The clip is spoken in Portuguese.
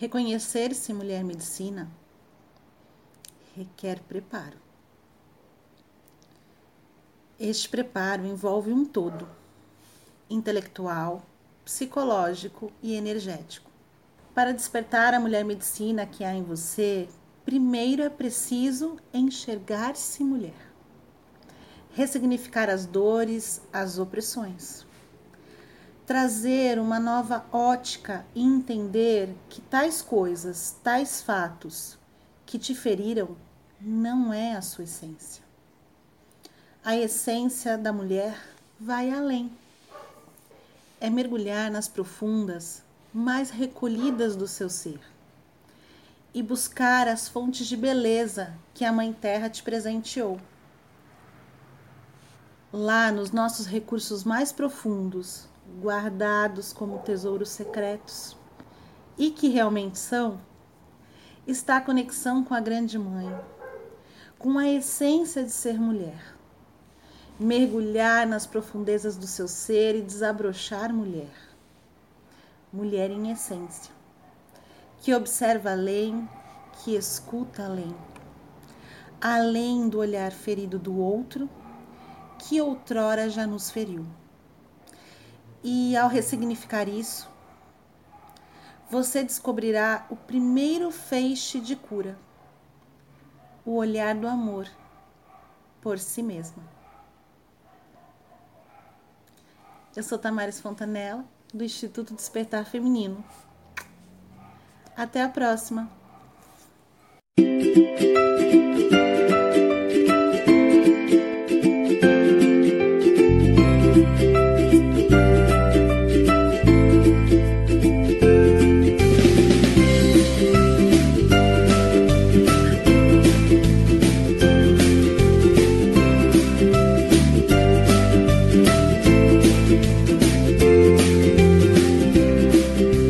Reconhecer-se mulher medicina requer preparo. Este preparo envolve um todo: intelectual, psicológico e energético. Para despertar a mulher medicina que há em você, primeiro é preciso enxergar-se mulher, ressignificar as dores, as opressões trazer uma nova ótica e entender que tais coisas, tais fatos que te feriram não é a sua essência. A essência da mulher vai além. É mergulhar nas profundas, mais recolhidas do seu ser e buscar as fontes de beleza que a Mãe Terra te presenteou. Lá nos nossos recursos mais profundos, guardados como tesouros secretos e que realmente são, está a conexão com a Grande Mãe, com a essência de ser mulher. Mergulhar nas profundezas do seu ser e desabrochar mulher. Mulher em essência, que observa além, que escuta além, além do olhar ferido do outro, que outrora já nos feriu. E ao ressignificar isso, você descobrirá o primeiro feixe de cura, o olhar do amor por si mesma. Eu sou Tamares Fontanella, do Instituto Despertar Feminino. Até a próxima!